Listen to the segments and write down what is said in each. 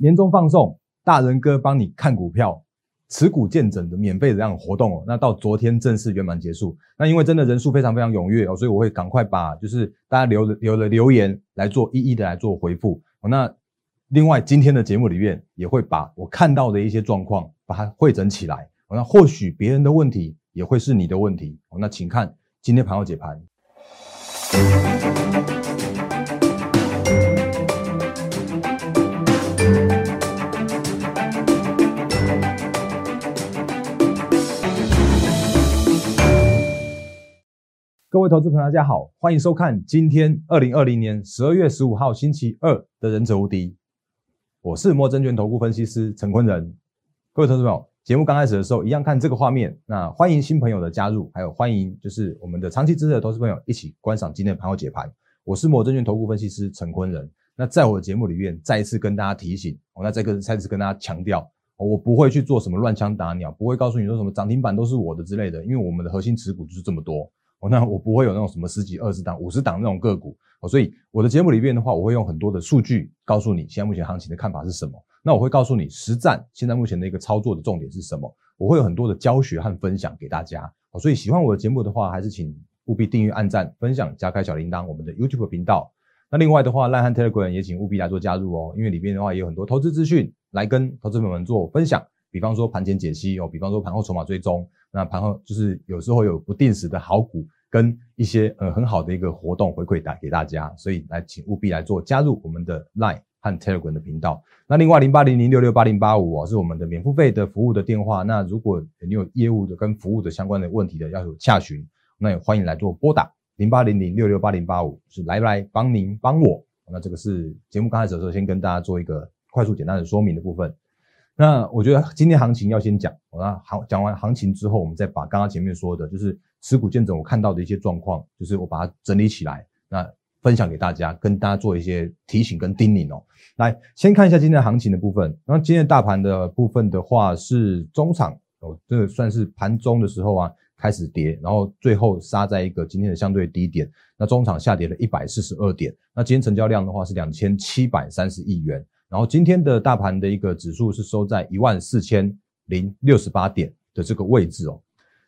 年终放送，大人哥帮你看股票，持股见证的免费的这样活动哦。那到昨天正式圆满结束。那因为真的人数非常非常踊跃哦，所以我会赶快把就是大家留的留的留言来做一一的来做回复。那另外今天的节目里面也会把我看到的一些状况把它汇整起来。那或许别人的问题也会是你的问题。那请看今天盘后解盘。各位投资朋友，大家好，欢迎收看今天二零二零年十二月十五号星期二的《忍者无敌》，我是摩证券投顾分析师陈坤仁。各位投资朋友，节目刚开始的时候，一样看这个画面。那欢迎新朋友的加入，还有欢迎就是我们的长期支持的投资朋友一起观赏今天的盘后解盘。我是摩证券投顾分析师陈坤仁。那在我的节目里面，再一次跟大家提醒，我那再跟再次跟大家强调，我不会去做什么乱枪打鸟，不会告诉你说什么涨停板都是我的之类的，因为我们的核心持股就是这么多。哦，那我不会有那种什么十几、二十档、五十档那种个股哦，所以我的节目里面的话，我会用很多的数据告诉你现在目前行情的看法是什么。那我会告诉你实战现在目前的一个操作的重点是什么。我会有很多的教学和分享给大家哦，所以喜欢我的节目的话，还是请务必订阅、按赞、分享、加开小铃铛，我们的 YouTube 频道。那另外的话，赖汉 Telegram 也请务必来做加入哦，因为里面的话也有很多投资资讯来跟投资朋友们做分享，比方说盘前解析哦，比方说盘后筹码追踪，那盘后就是有时候有不定时的好股。跟一些呃很好的一个活动回馈打给大家，所以来请务必来做加入我们的 Line 和 Telegram 的频道。那另外零八零零六六八零八五哦是我们的免付费的服务的电话。那如果你有业务的跟服务的相关的问题的要有洽询，那也欢迎来做拨打零八零零六六八零八五，是来不来帮您帮我？那这个是节目刚开始的时候先跟大家做一个快速简单的说明的部分。那我觉得今天行情要先讲，那行讲完行情之后，我们再把刚刚前面说的，就是持股见证我看到的一些状况，就是我把它整理起来，那分享给大家，跟大家做一些提醒跟叮咛哦。来，先看一下今天的行情的部分。那今天大盘的部分的话，是中场哦，这个算是盘中的时候啊开始跌，然后最后杀在一个今天的相对低点。那中场下跌了一百四十二点。那今天成交量的话是两千七百三十亿元。然后今天的大盘的一个指数是收在一万四千零六十八点的这个位置哦。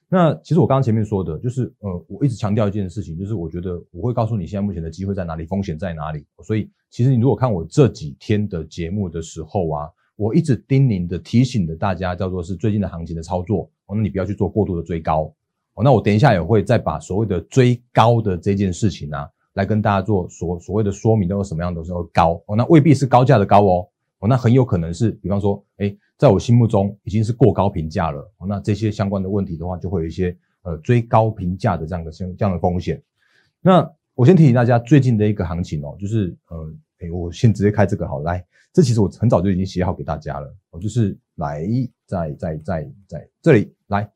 那其实我刚刚前面说的，就是呃，我一直强调一件事情，就是我觉得我会告诉你现在目前的机会在哪里，风险在哪里。所以其实你如果看我这几天的节目的时候啊，我一直叮咛的提醒的大家，叫做是最近的行情的操作，哦，那你不要去做过度的追高。哦，那我等一下也会再把所谓的追高的这件事情啊。来跟大家做所所谓的说明，都有什么样的时候高哦？那未必是高价的高哦，哦，那很有可能是，比方说，哎，在我心目中已经是过高评价了。那这些相关的问题的话，就会有一些呃追高评价的这样的这样的风险。那我先提醒大家，最近的一个行情哦，就是呃，哎，我先直接开这个好，来，这其实我很早就已经写好给大家了，我就是来在在在在这里来。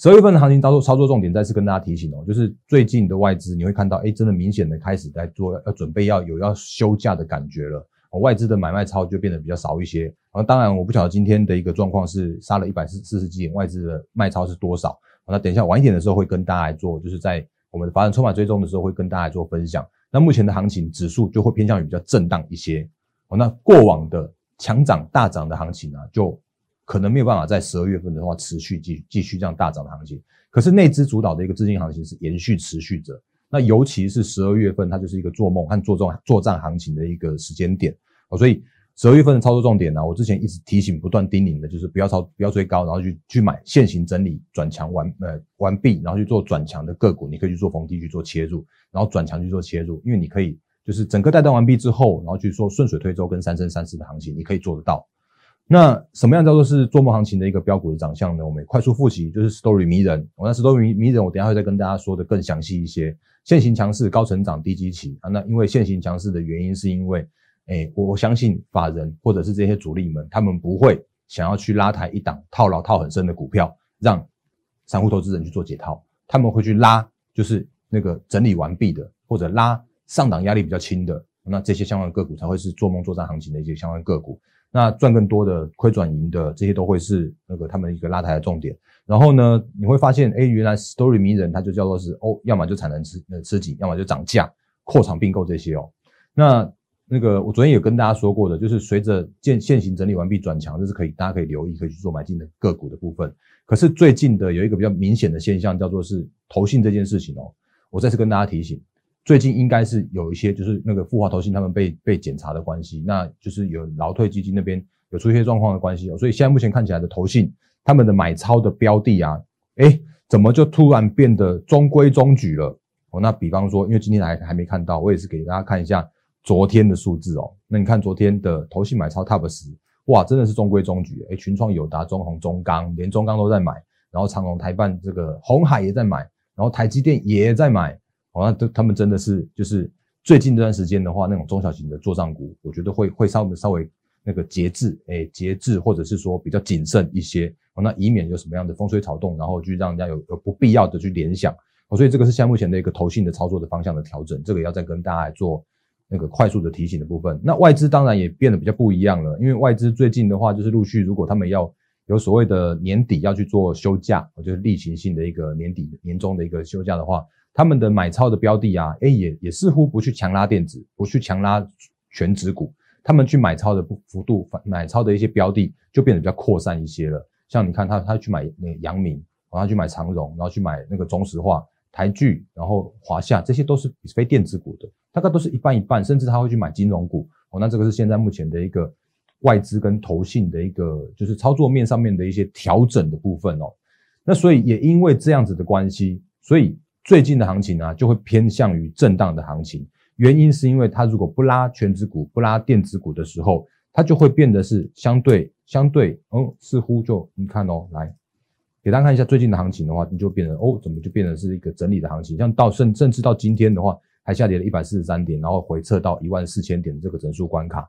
十二月份的行情操作操作重点，再次跟大家提醒哦，就是最近的外资你会看到，哎，真的明显的开始在做，要准备要有要休假的感觉了哦。外资的买卖超就变得比较少一些。啊，当然我不晓得今天的一个状况是杀了一百四四十几点，外资的卖超是多少？那等一下晚一点的时候会跟大家来做，就是在我们发展筹码追踪的时候会跟大家做分享。那目前的行情指数就会偏向于比较震荡一些。哦，那过往的强涨大涨的行情呢，就。可能没有办法在十二月份的话持续继继续这样大涨的行情，可是内资主导的一个资金行情是延续持续着。那尤其是十二月份，它就是一个做梦和做重作战行情的一个时间点哦。所以十二月份的操作重点呢，我之前一直提醒、不断叮咛的就是不要超、不要追高，然后去去买现行整理转强完呃完毕，然后去做转强的个股，你可以去做逢低去做切入，然后转强去做切入，因为你可以就是整个带动完毕之后，然后去做顺水推舟跟三升三四的行情，你可以做得到。那什么样叫做是做梦行情的一个标股的长相呢？我们快速复习，就是 story 迷人。我那 story 迷人，我等下会再跟大家说的更详细一些。现行强势，高成长，低基期啊。那因为现行强势的原因，是因为，哎，我我相信法人或者是这些主力们，他们不会想要去拉抬一档套牢套很深的股票，让散户投资人去做解套。他们会去拉，就是那个整理完毕的，或者拉上档压力比较轻的，那这些相关个股才会是做梦作战行情的一些相关个股。那赚更多的、亏转盈的这些都会是那个他们一个拉抬的重点。然后呢，你会发现，哎，原来 story 迷人，它就叫做是哦，要么就产能吃呃吃紧，要么就涨价、扩厂并购这些哦。那那个我昨天有跟大家说过的，就是随着现现行整理完毕转强，这是可以大家可以留意，可以去做买进的个股的部分。可是最近的有一个比较明显的现象，叫做是投信这件事情哦。我再次跟大家提醒，最近应该是有一些就是那个富华投信他们被被检查的关系，那就是有劳退基金那边有出现状况的关系哦。所以现在目前看起来的投信他们的买超的标的啊，哎，怎么就突然变得中规中矩了？哦，那比方说，因为今天还还没看到，我也是给大家看一下。昨天的数字哦，那你看昨天的投信买超 TOP 十，哇，真的是中规中矩。哎，群创、友达、中红、中钢，连中钢都在买，然后长隆、台办这个红海也在买，然后台积电也在买，哦，那都他们真的是就是最近这段时间的话，那种中小型的做账股，我觉得会会稍微稍微那个节制，哎，节制或者是说比较谨慎一些，哦，那以免有什么样的风吹草动，然后去让人家有有不必要的去联想，哦，所以这个是现在目前的一个投信的操作的方向的调整，这个要再跟大家来做。那个快速的提醒的部分，那外资当然也变得比较不一样了，因为外资最近的话就是陆续，如果他们要有所谓的年底要去做休假，就是例行性的一个年底年终的一个休假的话，他们的买超的标的啊，哎也也似乎不去强拉电子，不去强拉全指股，他们去买超的幅度，买超的一些标的就变得比较扩散一些了。像你看他他去买那阳明，然后去买长荣，然后去买那个中石化。台剧，然后华夏，这些都是非电子股的，大概都是一半一半，甚至他会去买金融股哦。那这个是现在目前的一个外资跟投信的一个就是操作面上面的一些调整的部分哦。那所以也因为这样子的关系，所以最近的行情呢就会偏向于震荡的行情。原因是因为它如果不拉全指股、不拉电子股的时候，它就会变得是相对相对，哦，似乎就你看哦，来。给大家看一下最近的行情的话，你就变成哦，怎么就变成是一个整理的行情？像到甚甚至到今天的话，还下跌了一百四十三点，然后回撤到一万四千点这个整数关卡。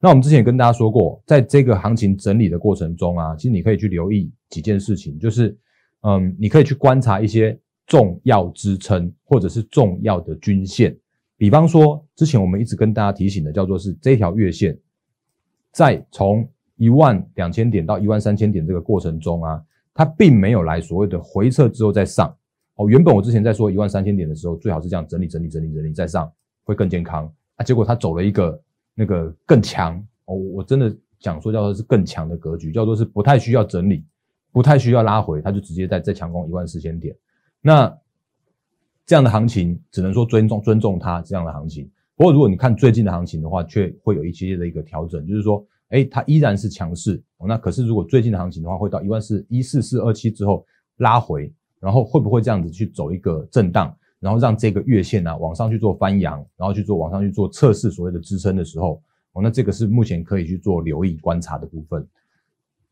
那我们之前也跟大家说过，在这个行情整理的过程中啊，其实你可以去留意几件事情，就是嗯，你可以去观察一些重要支撑或者是重要的均线。比方说，之前我们一直跟大家提醒的，叫做是这条月线，在从一万两千点到一万三千点这个过程中啊。它并没有来所谓的回撤之后再上哦。原本我之前在说一万三千点的时候，最好是这样整理整理整理整理再上，会更健康啊。结果它走了一个那个更强哦。我真的讲说叫做是更强的格局，叫做是不太需要整理，不太需要拉回，它就直接在在强攻一万四千点。那这样的行情只能说尊重尊重它这样的行情。不过如果你看最近的行情的话，却会有一些的一个调整，就是说。哎，它依然是强势哦。那可是如果最近的行情的话，会到一万四一四四二七之后拉回，然后会不会这样子去走一个震荡，然后让这个月线呢往上去做翻扬，然后去做往上去做测试所谓的支撑的时候，哦，那这个是目前可以去做留意观察的部分。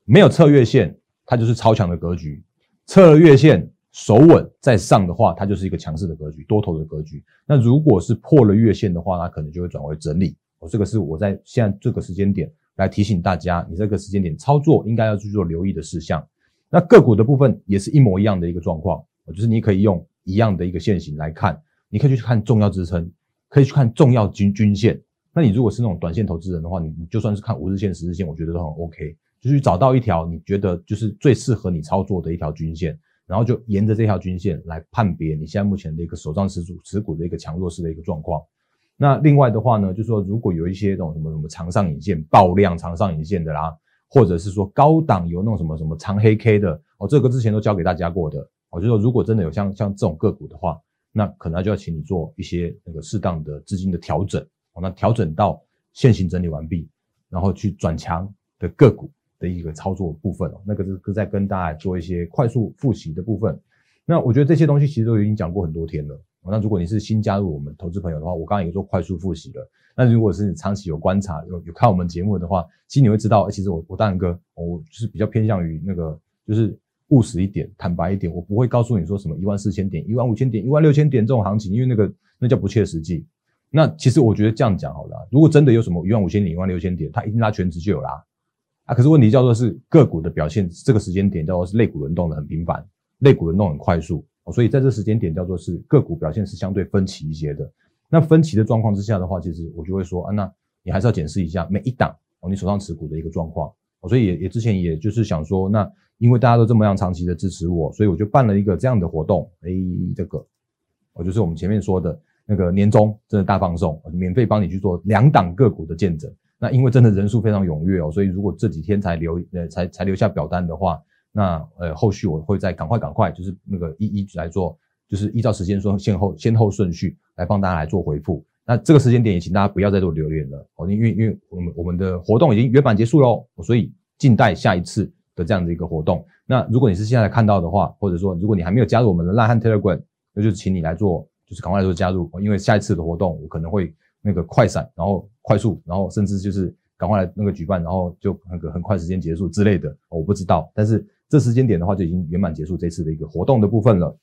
没有测月线，它就是超强的格局；测了月线守稳再上的话，它就是一个强势的格局，多头的格局。那如果是破了月线的话，它可能就会转为整理。哦，这个是我在现在这个时间点。来提醒大家，你这个时间点操作应该要去做留意的事项。那个股的部分也是一模一样的一个状况，就是你可以用一样的一个线型来看，你可以去看重要支撑，可以去看重要均均线。那你如果是那种短线投资人的话，你你就算是看五日线、十日线，我觉得都很 OK。就是找到一条你觉得就是最适合你操作的一条均线，然后就沿着这条均线来判别你现在目前的一个手上持股持股的一个强弱势的一个状况。那另外的话呢，就是说，如果有一些这种什么什么长上影线爆量长上影线的啦，或者是说高档有那种什么什么长黑 K 的哦，这个之前都教给大家过的。我就说，如果真的有像像这种个股的话，那可能就要请你做一些那个适当的资金的调整哦，那调整到现行整理完毕，然后去转强的个股的一个操作部分哦，那个是在跟大家做一些快速复习的部分。那我觉得这些东西其实都已经讲过很多天了。那如果你是新加入我们投资朋友的话，我刚刚也做快速复习了。那如果是你长期有观察、有有看我们节目的话，其实你会知道，其实我我大然哥，我就是比较偏向于那个，就是务实一点、坦白一点。我不会告诉你说什么一万四千点、一万五千点、一万六千点这种行情，因为那个那叫不切实际。那其实我觉得这样讲好了，如果真的有什么一万五千点、一万六千点，它一定拉全值就有啦。啊，可是问题叫做是个股的表现，这个时间点叫做是类股轮动的很频繁，类股轮动很快速。所以在这时间点叫做是个股表现是相对分歧一些的。那分歧的状况之下的话，其实我就会说啊，那你还是要检视一下每一档哦，你手上持股的一个状况。所以也也之前也就是想说，那因为大家都这么样长期的支持我，所以我就办了一个这样的活动。哎，这个，我就是我们前面说的那个年终真的大放送，免费帮你去做两档个股的见证。那因为真的人数非常踊跃哦，所以如果这几天才留呃才才留下表单的话，那呃后续我会再赶快赶快就是那个一一来做，就是依照时间说先后先后顺序来帮大家来做回复。那这个时间点也请大家不要再做留言了哦，因为因为我们我们的活动已经圆满结束喽，所以静待下一次的这样的一个活动。那如果你是现在看到的话，或者说如果你还没有加入我们的烂汉 Telegram，那就请你来做，就是赶快来做加入，因为下一次的活动我可能会。那个快闪，然后快速，然后甚至就是赶快来那个举办，然后就那个很快时间结束之类的，我不知道。但是这时间点的话，就已经圆满结束这次的一个活动的部分了。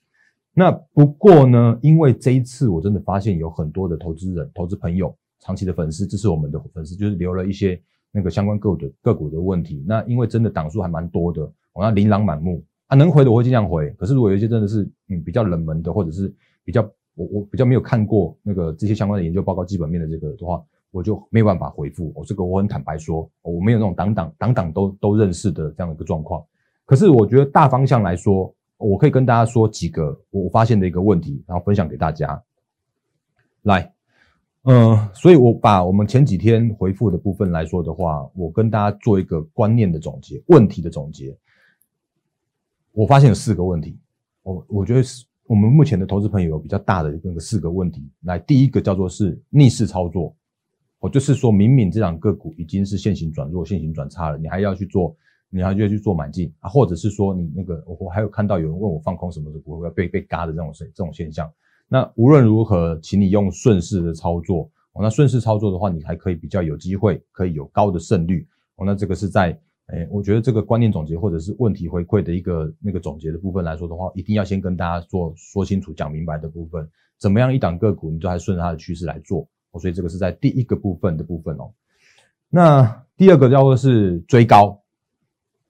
那不过呢，因为这一次我真的发现有很多的投资人、投资朋友、长期的粉丝，支持我们的粉丝，就是留了一些那个相关个股的个股的问题。那因为真的档数还蛮多的，我要琳琅满目啊，能回的我会尽量回。可是如果有一些真的是嗯比较冷门的，或者是比较。我我比较没有看过那个这些相关的研究报告基本面的这个的话，我就没有办法回复。我这个我很坦白说，我没有那种党党党党都都认识的这样的一个状况。可是我觉得大方向来说，我可以跟大家说几个我发现的一个问题，然后分享给大家。来，嗯，所以我把我们前几天回复的部分来说的话，我跟大家做一个观念的总结，问题的总结。我发现有四个问题，我我觉得是。我们目前的投资朋友有比较大的那个四个问题，来，第一个叫做是逆势操作，哦，就是说明明这两个股已经是现行转弱、现行转差了，你还要去做，你还要去做买进啊，或者是说你那个，我还有看到有人问我放空什么的股要被被嘎的这种现这种现象。那无论如何，请你用顺势的操作，哦，那顺势操作的话，你还可以比较有机会，可以有高的胜率，哦，那这个是在。哎，我觉得这个观念总结或者是问题回馈的一个那个总结的部分来说的话，一定要先跟大家做说清楚、讲明白的部分。怎么样一档个股，你都还顺着它的趋势来做。所以这个是在第一个部分的部分哦。那第二个叫做是追高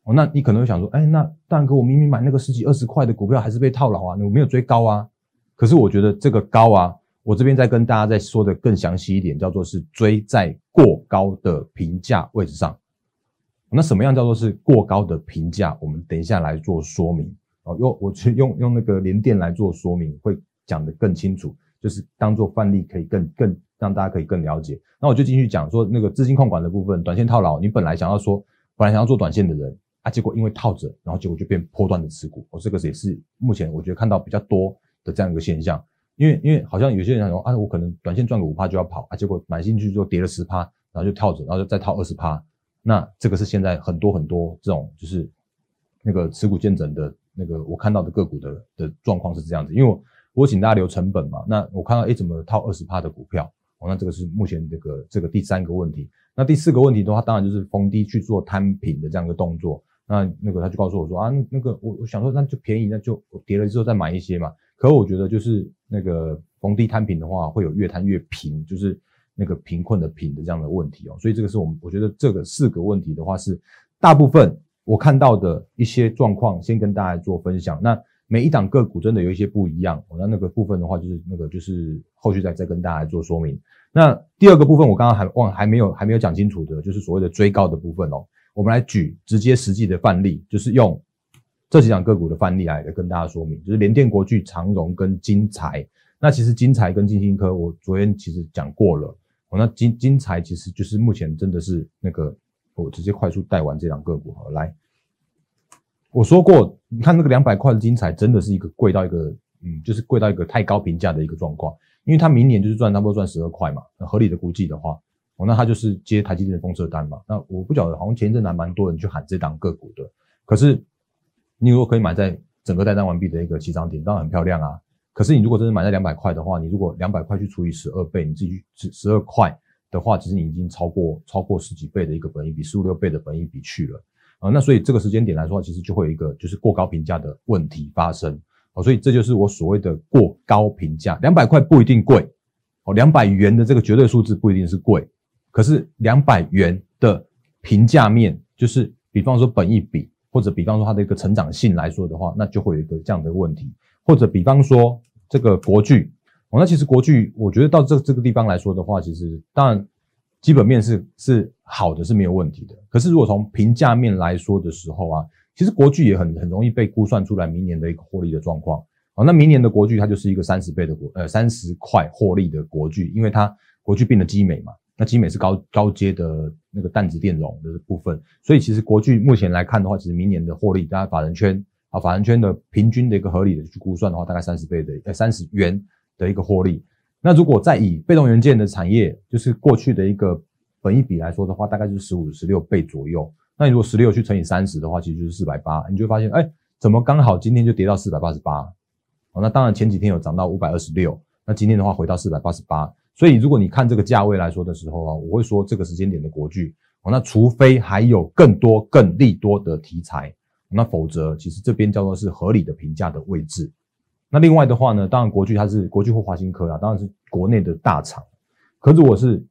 哦。那你可能会想说，哎，那大哥，我明明买那个十几二十块的股票，还是被套牢啊？我没有追高啊。可是我觉得这个高啊，我这边再跟大家再说的更详细一点，叫做是追在过高的评价位置上。那什么样叫做是过高的评价？我们等一下来做说明哦。用我去用用那个连电来做说明，会讲得更清楚，就是当做范例，可以更更让大家可以更了解。那我就继续讲说那个资金控管的部分，短线套牢，你本来想要说，本来想要做短线的人啊，结果因为套着，然后结果就变破断的持股。我这个也是目前我觉得看到比较多的这样一个现象。因为因为好像有些人说啊，我可能短线赚个五趴就要跑啊，结果买进去之后跌了十趴，然后就套着，然后就再套二十趴。那这个是现在很多很多这种就是那个持股见证的那个我看到的个股的的状况是这样子，因为我我请大家留成本嘛，那我看到诶怎么套二十趴的股票，哦，那这个是目前这个这个第三个问题。那第四个问题的话，当然就是逢低去做摊平的这样一个动作。那那个他就告诉我说啊，那个我我想说那就便宜，那就跌了之后再买一些嘛。可我觉得就是那个逢低摊平的话，会有越摊越平，就是。那个贫困的贫的这样的问题哦，所以这个是我们我觉得这个四个问题的话是大部分我看到的一些状况，先跟大家做分享。那每一档个股真的有一些不一样，那那个部分的话就是那个就是后续再再跟大家做说明。那第二个部分我刚刚还忘还没有还没有讲清楚的，就是所谓的追高的部分哦。我们来举直接实际的范例，就是用这几档个股的范例来跟大家说明，就是联电、国巨、长荣跟金财。那其实金财跟金星科，我昨天其实讲过了。哦，那金金财其实就是目前真的是那个，我直接快速带完这两个股好来，我说过，你看那个两百块的金财真的是一个贵到一个，嗯，就是贵到一个太高评价的一个状况，因为它明年就是赚差不多赚十二块嘛，合理的估计的话，哦，那它就是接台积电的封测单嘛，那我不晓得，好像前一阵还蛮多人去喊这档个股的，可是你如果可以买在整个带单完毕的一个起涨点，当然很漂亮啊。可是你如果真的买在两百块的话，你如果两百块去除以十二倍，你自己十十二块的话，其实你已经超过超过十几倍的一个本益比，十五六倍的本益比去了啊。那所以这个时间点来说，其实就会有一个就是过高评价的问题发生哦。所以这就是我所谓的过高评价，两百块不一定贵哦，两百元的这个绝对数字不一定是贵，可是两百元的评价面，就是比方说本益比，或者比方说它的一个成长性来说的话，那就会有一个这样的问题，或者比方说。这个国剧。哦，那其实国剧，我觉得到这这个地方来说的话，其实当然基本面是是好的，是没有问题的。可是如果从评价面来说的时候啊，其实国剧也很很容易被估算出来明年的一个获利的状况。哦，那明年的国巨它就是一个三十倍的国呃三十块获利的国巨，因为它国巨并了基美嘛，那基美是高高阶的那个氮子电容的部分，所以其实国巨目前来看的话，其实明年的获利，大家法人圈法人圈的平均的一个合理的去估算的话，大概三十倍的呃三十元的一个获利。那如果再以被动元件的产业，就是过去的一个本益比来说的话，大概就是十五十六倍左右。那你如果十六去乘以三十的话，其实就是四百八，你就会发现，哎，怎么刚好今天就跌到四百八十八？哦，那当然前几天有涨到五百二十六，那今天的话回到四百八十八。所以如果你看这个价位来说的时候啊，我会说这个时间点的国剧，哦，那除非还有更多更利多的题材，那否则其实这边叫做是合理的评价的位置。那另外的话呢，当然国巨它是国巨或华新科啊，当然是国内的大厂，可如果是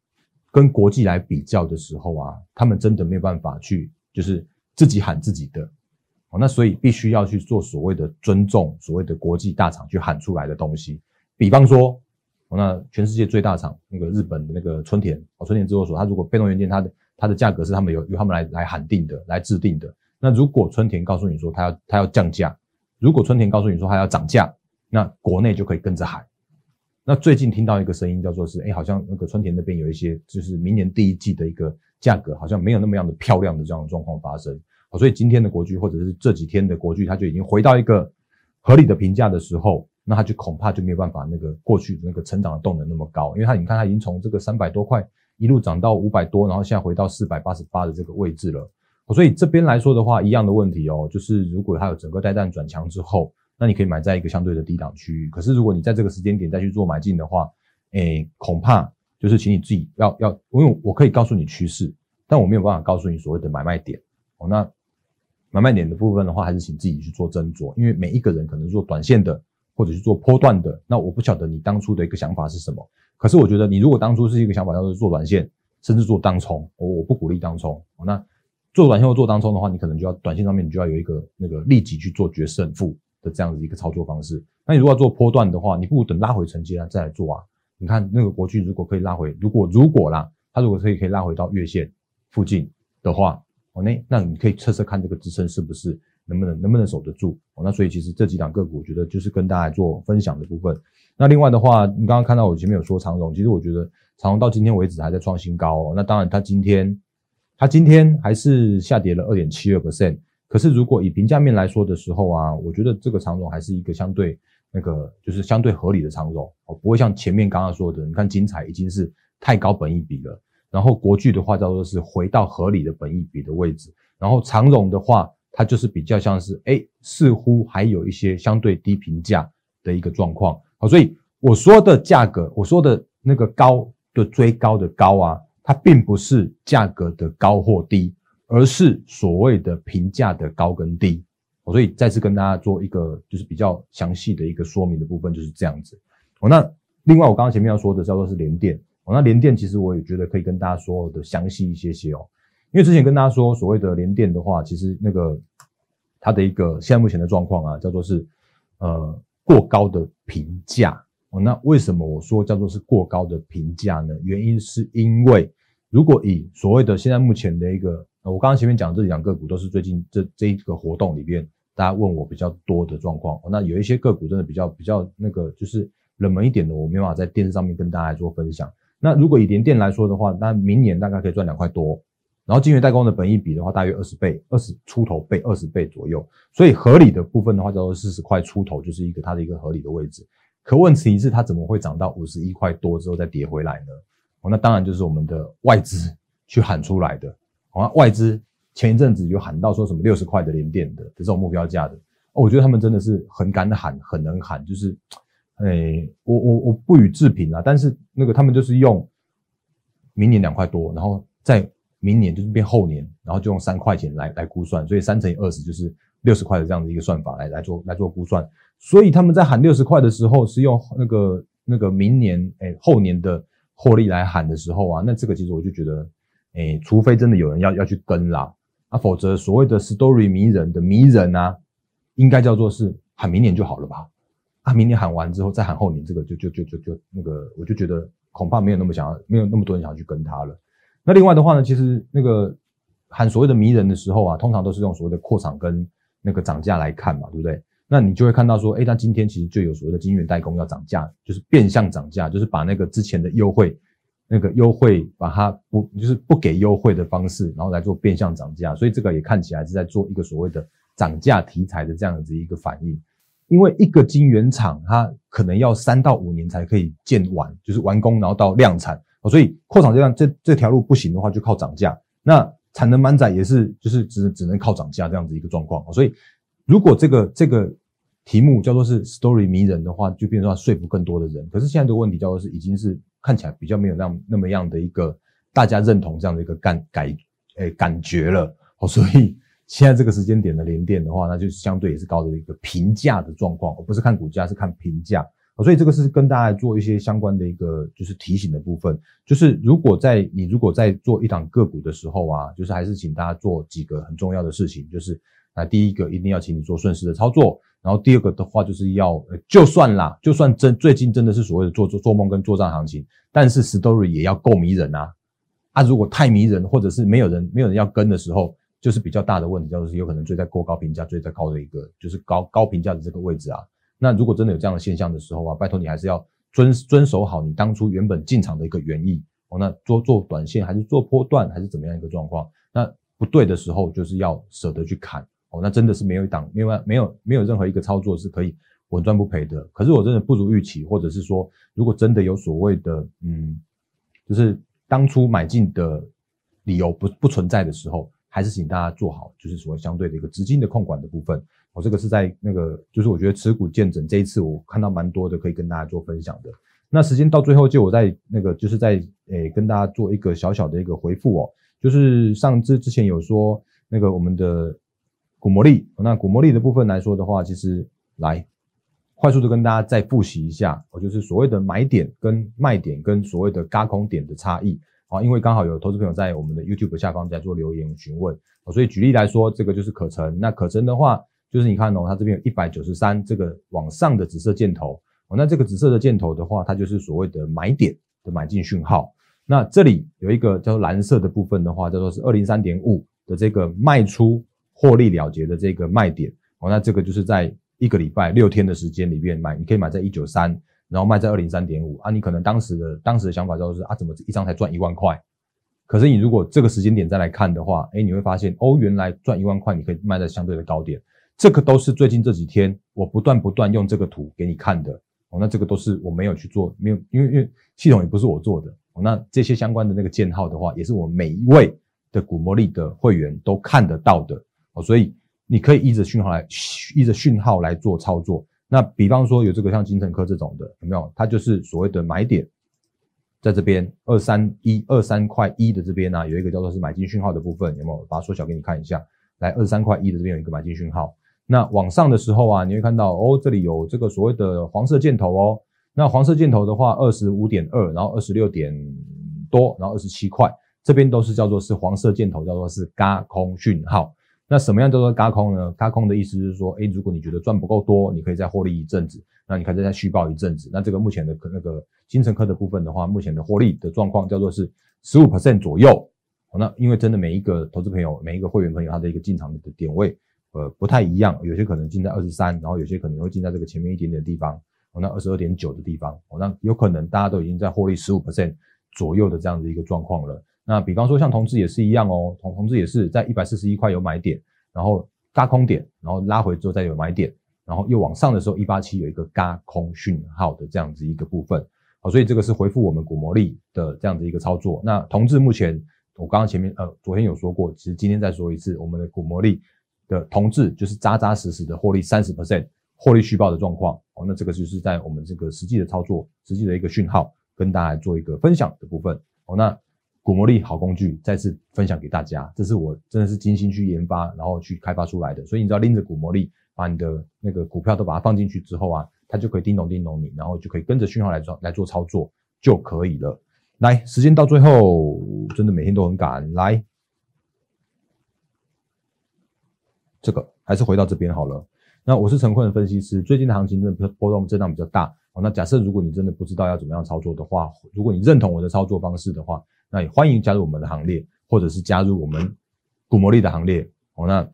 跟国际来比较的时候啊，他们真的没有办法去。就是自己喊自己的，哦，那所以必须要去做所谓的尊重所谓的国际大厂去喊出来的东西，比方说，那全世界最大厂那个日本的那个春田哦，春田制作所，它如果被动元件它的它的价格是他们由由他们来来喊定的，来制定的，那如果春田告诉你说它要它要降价，如果春田告诉你说它要涨价，那国内就可以跟着喊。那最近听到一个声音叫做是，哎，好像那个春田那边有一些就是明年第一季的一个。价格好像没有那么样的漂亮的这样的状况发生，所以今天的国剧或者是这几天的国剧，它就已经回到一个合理的评价的时候，那它就恐怕就没有办法那个过去那个成长的动能那么高，因为它你看它已经从这个三百多块一路涨到五百多，然后现在回到四百八十八的这个位置了，所以这边来说的话，一样的问题哦，就是如果它有整个带弹转强之后，那你可以买在一个相对的低档区域，可是如果你在这个时间点再去做买进的话，诶，恐怕。就是请你自己要要，因为我可以告诉你趋势，但我没有办法告诉你所谓的买卖点哦。那买卖点的部分的话，还是请自己去做斟酌，因为每一个人可能做短线的，或者是做波段的。那我不晓得你当初的一个想法是什么，可是我觉得你如果当初是一个想法，要是做短线，甚至做当冲，我我不鼓励当冲。那做短线或做当中的话，你可能就要短线上面你就要有一个那个立即去做决胜负的这样子一个操作方式。那你如果要做波段的话，你不如等拉回成绩啊再来做啊。你看那个国巨，如果可以拉回，如果如果啦，它如果可以可以拉回到月线附近的话，哦，那那你可以测测看这个支撑是不是能不能能不能守得住哦。那所以其实这几档个股，我觉得就是跟大家做分享的部分。那另外的话，你刚刚看到我前面有说长荣，其实我觉得长荣到今天为止还在创新高哦。那当然它今天它今天还是下跌了二点七二 percent，可是如果以评价面来说的时候啊，我觉得这个长荣还是一个相对。那个就是相对合理的长融哦，不会像前面刚刚说的，你看精彩已经是太高本益比了，然后国巨的话叫做是回到合理的本益比的位置，然后长荣的话，它就是比较像是哎，似乎还有一些相对低评价的一个状况好，所以我说的价格，我说的那个高的追高的高啊，它并不是价格的高或低，而是所谓的评价的高跟低。我所以再次跟大家做一个就是比较详细的一个说明的部分就是这样子。哦，那另外我刚刚前面要说的叫做是联电。哦，那联电其实我也觉得可以跟大家说的详细一些些哦。因为之前跟大家说所谓的联电的话，其实那个它的一个现在目前的状况啊，叫做是呃过高的评价。哦，那为什么我说叫做是过高的评价呢？原因是因为如果以所谓的现在目前的一个，我刚刚前面讲这两个股都是最近这这一个活动里边。大家问我比较多的状况，那有一些个股真的比较比较那个，就是冷门一点的，我没办法在电视上面跟大家做分享。那如果以联电来说的话，那明年大概可以赚两块多，然后晶圆代工的本益比的话，大约二十倍，二十出头倍，二十倍左右。所以合理的部分的话，叫做四十块出头，就是一个它的一个合理的位置。可问题是它怎么会涨到五十一块多之后再跌回来呢？哦，那当然就是我们的外资去喊出来的，啊，外资。前一阵子有喊到说什么六十块的连电的这种目标价的，哦，我觉得他们真的是很敢喊，很能喊，就是，哎，我我我不予置评啊，但是那个他们就是用明年两块多，然后在明年就是变后年，然后就用三块钱来来估算，所以三乘以二十就是六十块的这样的一个算法来来做来做估算，所以他们在喊六十块的时候是用那个那个明年哎后年的获利来喊的时候啊，那这个其实我就觉得，哎，除非真的有人要要去跟啦。啊，否则所谓的 story 迷人的迷人啊，应该叫做是喊明年就好了吧？啊，明年喊完之后再喊后年，这个就就就就就那个，我就觉得恐怕没有那么想要，没有那么多人想要去跟他了。那另外的话呢，其实那个喊所谓的迷人的时候啊，通常都是用所谓的扩场跟那个涨价来看嘛，对不对？那你就会看到说，哎，那今天其实就有所谓的晶圆代工要涨价，就是变相涨价，就是把那个之前的优惠，那个优惠把它不就是不给优惠的方式，然后来做变相涨价，所以这个也看起来是在做一个所谓的涨价题材的这样子一个反应。因为一个晶圆厂它可能要三到五年才可以建完，就是完工，然后到量产，所以扩厂这样这这条路不行的话，就靠涨价。那产能满载也是就是只只能靠涨价这样子一个状况，所以。如果这个这个题目叫做是 story 迷人的话，就变成说服更多的人。可是现在的问题叫做是已经是看起来比较没有那那么样的一个大家认同这样的一个感改诶感觉了哦，所以现在这个时间点的连电的话，那就是相对也是高的一个评价的状况，而不是看股价是看评价所以这个是跟大家做一些相关的一个就是提醒的部分，就是如果在你如果在做一档个股的时候啊，就是还是请大家做几个很重要的事情，就是。那第一个一定要请你做顺势的操作，然后第二个的话就是要，就算啦，就算真最近真的是所谓的做做做梦跟做账行情，但是 story 也要够迷人啊！啊，如果太迷人，或者是没有人没有人要跟的时候，就是比较大的问题，就是有可能追在过高评价，追在高的一个就是高高评价的这个位置啊。那如果真的有这样的现象的时候啊，拜托你还是要遵遵守好你当初原本进场的一个原意哦。那做做短线还是做波段还是怎么样一个状况？那不对的时候就是要舍得去砍。哦，那真的是没有一档，没有没有没有任何一个操作是可以稳赚不赔的。可是我真的不如预期，或者是说，如果真的有所谓的，嗯，就是当初买进的理由不不存在的时候，还是请大家做好，就是所谓相对的一个资金的控管的部分。我这个是在那个，就是我觉得持股见证这一次我看到蛮多的，可以跟大家做分享的。那时间到最后，就我在那个就是在诶跟大家做一个小小的一个回复哦，就是上之之前有说那个我们的。股魔力，那股魔力的部分来说的话，其实来快速的跟大家再复习一下，我就是所谓的买点跟卖点跟所谓的嘎空点的差异啊，因为刚好有投资朋友在我们的 YouTube 下方在做留言询问，所以举例来说，这个就是可成，那可成的话，就是你看哦，它这边有一百九十三这个往上的紫色箭头哦，那这个紫色的箭头的话，它就是所谓的买点的买进讯号，那这里有一个叫做蓝色的部分的话，叫做是二零三点五的这个卖出。获利了结的这个卖点哦，那这个就是在一个礼拜六天的时间里面买，你可以买在一九三，然后卖在二零三点五啊。你可能当时的当时的想法就是啊，怎么一张才赚一万块？可是你如果这个时间点再来看的话，哎，你会发现哦，原来赚一万块你可以卖在相对的高点。这个都是最近这几天我不断不断用这个图给你看的哦。那这个都是我没有去做，没有因为因为系统也不是我做的哦。那这些相关的那个建号的话，也是我每一位的古魔力的会员都看得到的。哦，所以你可以依着讯号来依着讯号来做操作。那比方说有这个像金城科这种的，有没有？它就是所谓的买点，在这边二三一二三块一的这边呢，有一个叫做是买进讯号的部分，有没有？把它缩小给你看一下。来，二三块一的这边有一个买进讯号。那往上的时候啊，你会看到哦，这里有这个所谓的黄色箭头哦。那黄色箭头的话，二十五点二，然后二十六点多，然后二十七块，这边都是叫做是黄色箭头，叫做是嘎空讯号。那什么样叫做嘎空呢？嘎空的意思是说，诶，如果你觉得赚不够多，你可以再获利一阵子，那你可以再续报一阵子。那这个目前的那个金城科的部分的话，目前的获利的状况叫做是十五 percent 左右。那因为真的每一个投资朋友、每一个会员朋友，他的一个进场的点位，呃，不太一样，有些可能进在二十三，然后有些可能会进在这个前面一点点的地方，哦，那二十二点九的地方，哦，那有可能大家都已经在获利十五 percent 左右的这样的一个状况了。那比方说像同志也是一样哦，同同志也是在一百四十一块有买点，然后嘎空点，然后拉回之后再有买点，然后又往上的时候一八七有一个嘎空讯号的这样子一个部分，好，所以这个是回复我们股魔力的这样子一个操作。那同志目前我刚刚前面呃昨天有说过，其实今天再说一次，我们的股魔力的同志就是扎扎实实的获利三十 percent 获利续报的状况，哦，那这个就是在我们这个实际的操作实际的一个讯号跟大家做一个分享的部分，哦，那。股魔力好工具，再次分享给大家。这是我真的是精心去研发，然后去开发出来的。所以你知道拎着股魔力，把你的那个股票都把它放进去之后啊，它就可以叮咚叮咚你，然后就可以跟着讯号来做来做操作就可以了。来，时间到最后，真的每天都很赶。来，这个还是回到这边好了。那我是陈坤的分析师，最近的行情真的波动震荡比较大。哦，那假设如果你真的不知道要怎么样操作的话，如果你认同我的操作方式的话，那也欢迎加入我们的行列，或者是加入我们股魔力的行列哦。那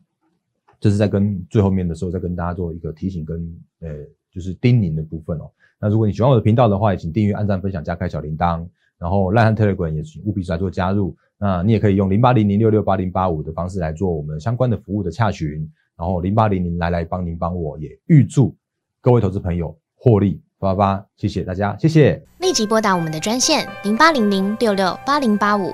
这是在跟最后面的时候再跟大家做一个提醒跟呃就是叮咛的部分哦。那如果你喜欢我的频道的话，也请订阅、按赞、分享、加开小铃铛。然后赖汉 Telegram 也请务必来做加入。那你也可以用零八零零六六八零八五的方式来做我们相关的服务的洽询。然后零八零零来来帮您帮我，也预祝各位投资朋友获利八八八，谢谢大家，谢谢。立即拨打我们的专线零八零零六六八零八五。